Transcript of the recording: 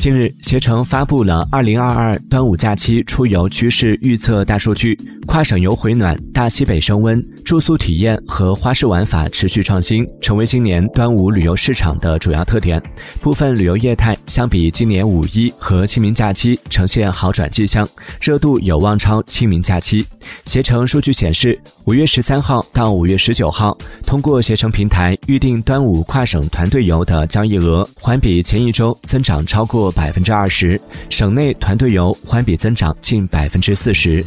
近日，携程发布了二零二二端午假期出游趋势预测大数据，跨省游回暖，大西北升温，住宿体验和花式玩法持续创新，成为今年端午旅游市场的主要特点。部分旅游业态相比今年五一和清明假期呈现好转迹象，热度有望超清明假期。携程数据显示，五月十三号到五月十九号，通过携程平台预订端午跨省团队游的交易额环比前一周增长超过。百分之二十，省内团队游环比增长近百分之四十。